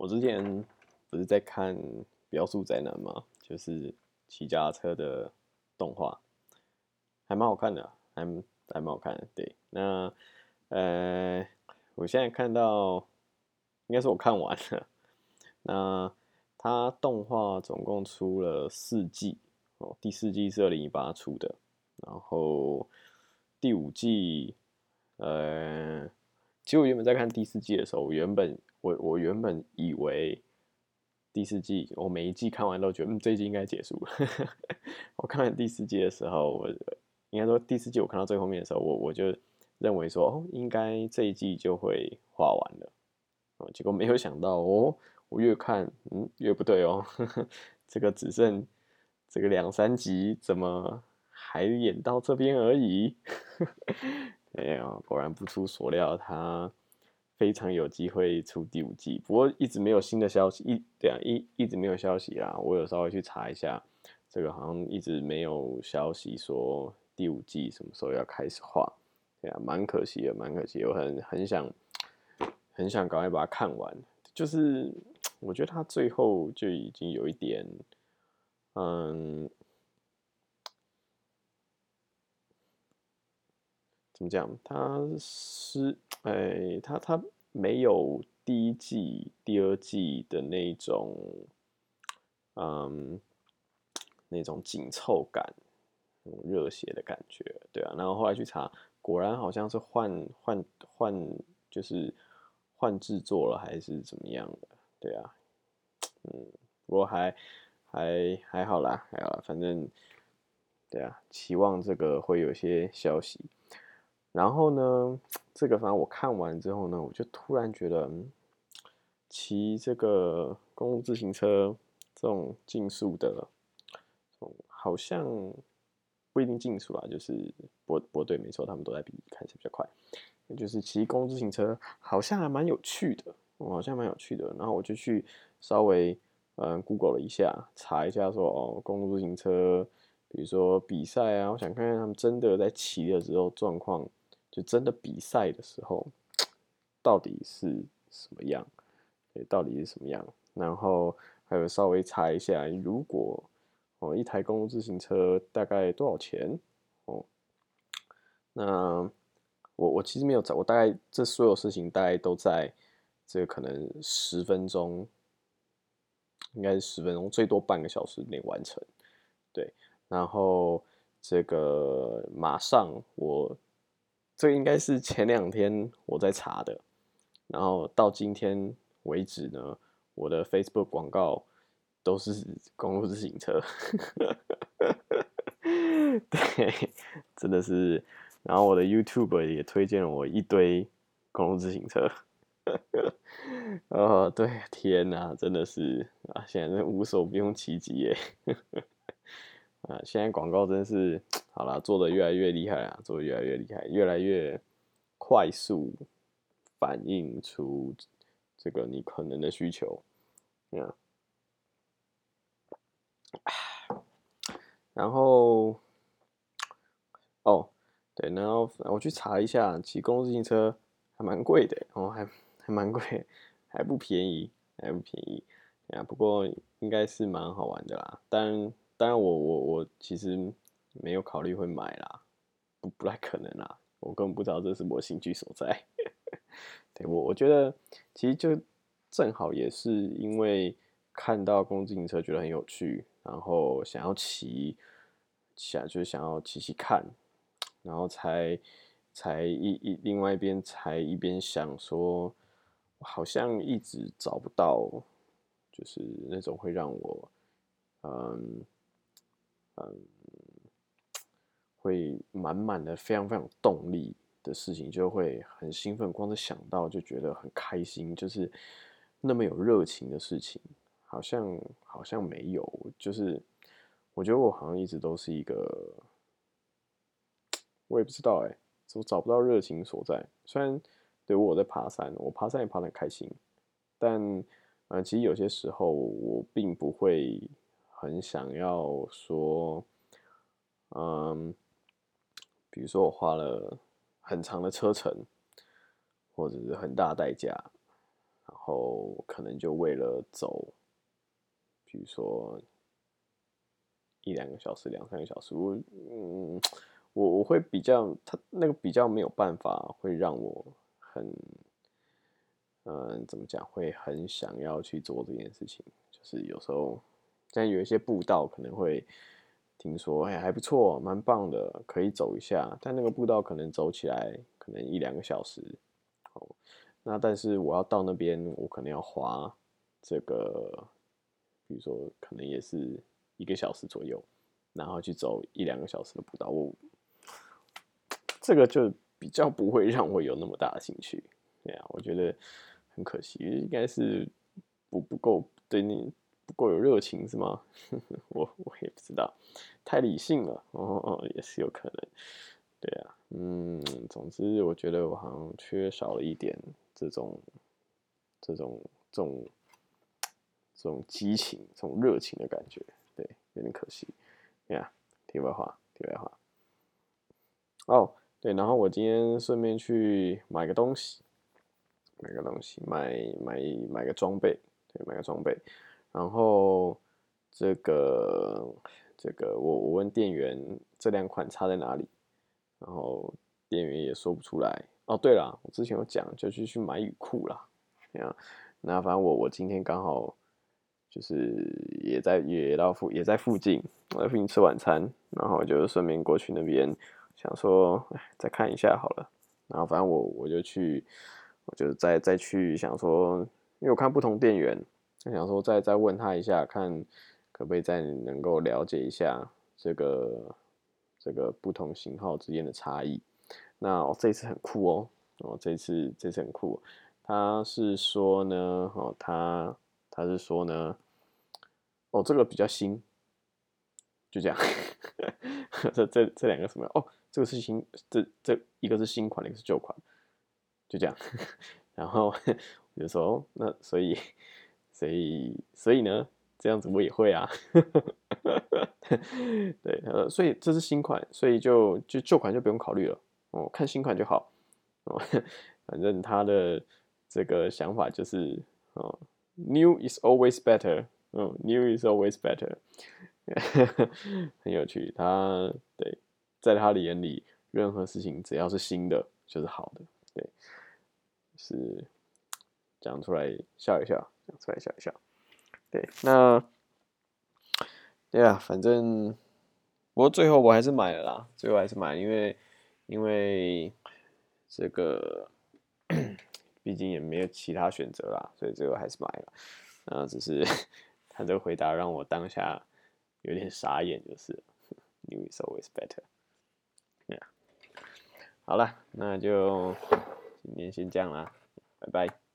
我之前不是在看《标速宅男》吗？就是骑家车的动画，还蛮好看的，还还蛮好看的。对，那呃，我现在看到，应该是我看完了。那它动画总共出了四季哦，第四季是二零一八出的，然后第五季，呃，其实我原本在看第四季的时候，我原本。我我原本以为第四季我每一季看完都觉得嗯这一季应该结束了。我看完第四季的时候，我应该说第四季我看到最后面的时候，我我就认为说哦应该这一季就会画完了。哦，结果没有想到哦，我越看嗯越不对哦，这个只剩这个两三集，怎么还演到这边而已？哎呀，果然不出所料，他。非常有机会出第五季，不过一直没有新的消息，一对啊一一直没有消息啦。我有稍微去查一下，这个好像一直没有消息说第五季什么时候要开始画，对啊，蛮可惜的，蛮可惜。我很很想很想赶快把它看完，就是我觉得他最后就已经有一点，嗯。怎么讲？他是哎，他他没有第一季、第二季的那种，嗯，那种紧凑感、那种热血的感觉，对啊。然后后来去查，果然好像是换换换，就是换制作了，还是怎么样的？对啊，嗯，不过还还还好啦，还好啦，反正对啊，期望这个会有些消息。然后呢，这个反正我看完之后呢，我就突然觉得，骑这个公路自行车这种竞速的，好像不一定竞速啊，就是不不对，没错，他们都在比，看起来比较快。就是骑公路自行车好像还蛮有趣的，好像蛮有趣的。然后我就去稍微嗯 Google 了一下，查一下说哦，公路自行车，比如说比赛啊，我想看看他们真的在骑的时候状况。就真的比赛的时候，到底是什么样？对，到底是什么样？然后还有稍微查一下，如果哦一台公路自行车大概多少钱？哦，那我我其实没有找，我大概这所有事情大概都在这个可能十分钟，应该是十分钟，最多半个小时内完成。对，然后这个马上我。这应该是前两天我在查的，然后到今天为止呢，我的 Facebook 广告都是公路自行车，对，真的是。然后我的 YouTube 也推荐了我一堆公路自行车，哦，对，天哪，真的是啊，现在无所不用其极耶。啊，现在广告真是好了，做的越来越厉害啊，做的越来越厉害，越来越快速反映出这个你可能的需求，啊，然后哦，对，然后我去查一下，骑公路自行车还蛮贵的，哦，还还蛮贵，还不便宜，还不便宜，啊，不过应该是蛮好玩的啦，但。当然，我我我其实没有考虑会买啦，不不太可能啦，我根本不知道这是我兴趣所在。对我我觉得其实就正好也是因为看到公共自行车觉得很有趣，然后想要骑，想就是想要骑骑看，然后才才一一另外一边才一边想说，好像一直找不到，就是那种会让我嗯。嗯，会满满的、非常非常动力的事情，就会很兴奋。光是想到就觉得很开心，就是那么有热情的事情，好像好像没有。就是我觉得我好像一直都是一个，我也不知道哎，我找不到热情所在。虽然对我在爬山，我爬山也爬得很开心，但呃，其实有些时候我并不会。很想要说，嗯，比如说我花了很长的车程，或者是很大代价，然后可能就为了走，比如说一两个小时、两三个小时，我嗯，我我会比较，他那个比较没有办法会让我很，嗯，怎么讲，会很想要去做这件事情。就是有时候，但有一些步道可能会听说，哎，还不错，蛮棒的，可以走一下。但那个步道可能走起来可能一两个小时。哦那但是我要到那边，我可能要花这个，比如说可能也是一个小时左右，然后去走一两个小时的步道，我这个就比较不会让我有那么大的兴趣，对啊，我觉得很可惜，应该是不不够对你不够有热情是吗？我我也不知道，太理性了哦哦，也是有可能，对啊，嗯，总之我觉得我好像缺少了一点。这种、这种、这种、这种激情、这种热情的感觉，对，有点可惜。呀，题外话，题外话。哦，对，然后我今天顺便去买个东西，买个东西，买买买个装备，对，买个装备。然后这个这个，我我问店员这两款差在哪里，然后店员也说不出来。哦，对了，我之前有讲，就去去买雨裤啦。这样，那反正我我今天刚好就是也在也到附也在附近，我在附近吃晚餐，然后就顺便过去那边，想说再看一下好了。然后反正我我就去，我就再再去想说，因为我看不同店员，就想说再再问他一下，看可不可以再能够了解一下这个这个不同型号之间的差异。那哦，这次很酷哦，哦，这次这次很酷，他是说呢，哦，他他是说呢，哦，这个比较新，就这样，这这这两个什么？哦，这个是新，这这一个是新款，一个是旧款，就这样。然后 我就说，那所以所以所以呢，这样子我也会啊，对，呃，所以这是新款，所以就就旧款就不用考虑了。哦，看新款就好，哦，反正他的这个想法就是哦，new is always better，嗯，new is always better，很有趣。他对，在他的眼里，任何事情只要是新的就是好的，对，是讲出来笑一笑，讲出来笑一笑，对，那对啊，反正不过最后我还是买了啦，最后还是买，因为。因为这个毕竟也没有其他选择啦，所以最后还是买了。那只是他这个回答让我当下有点傻眼，就是 New is always better。好了，那就今天先这样啦，拜拜。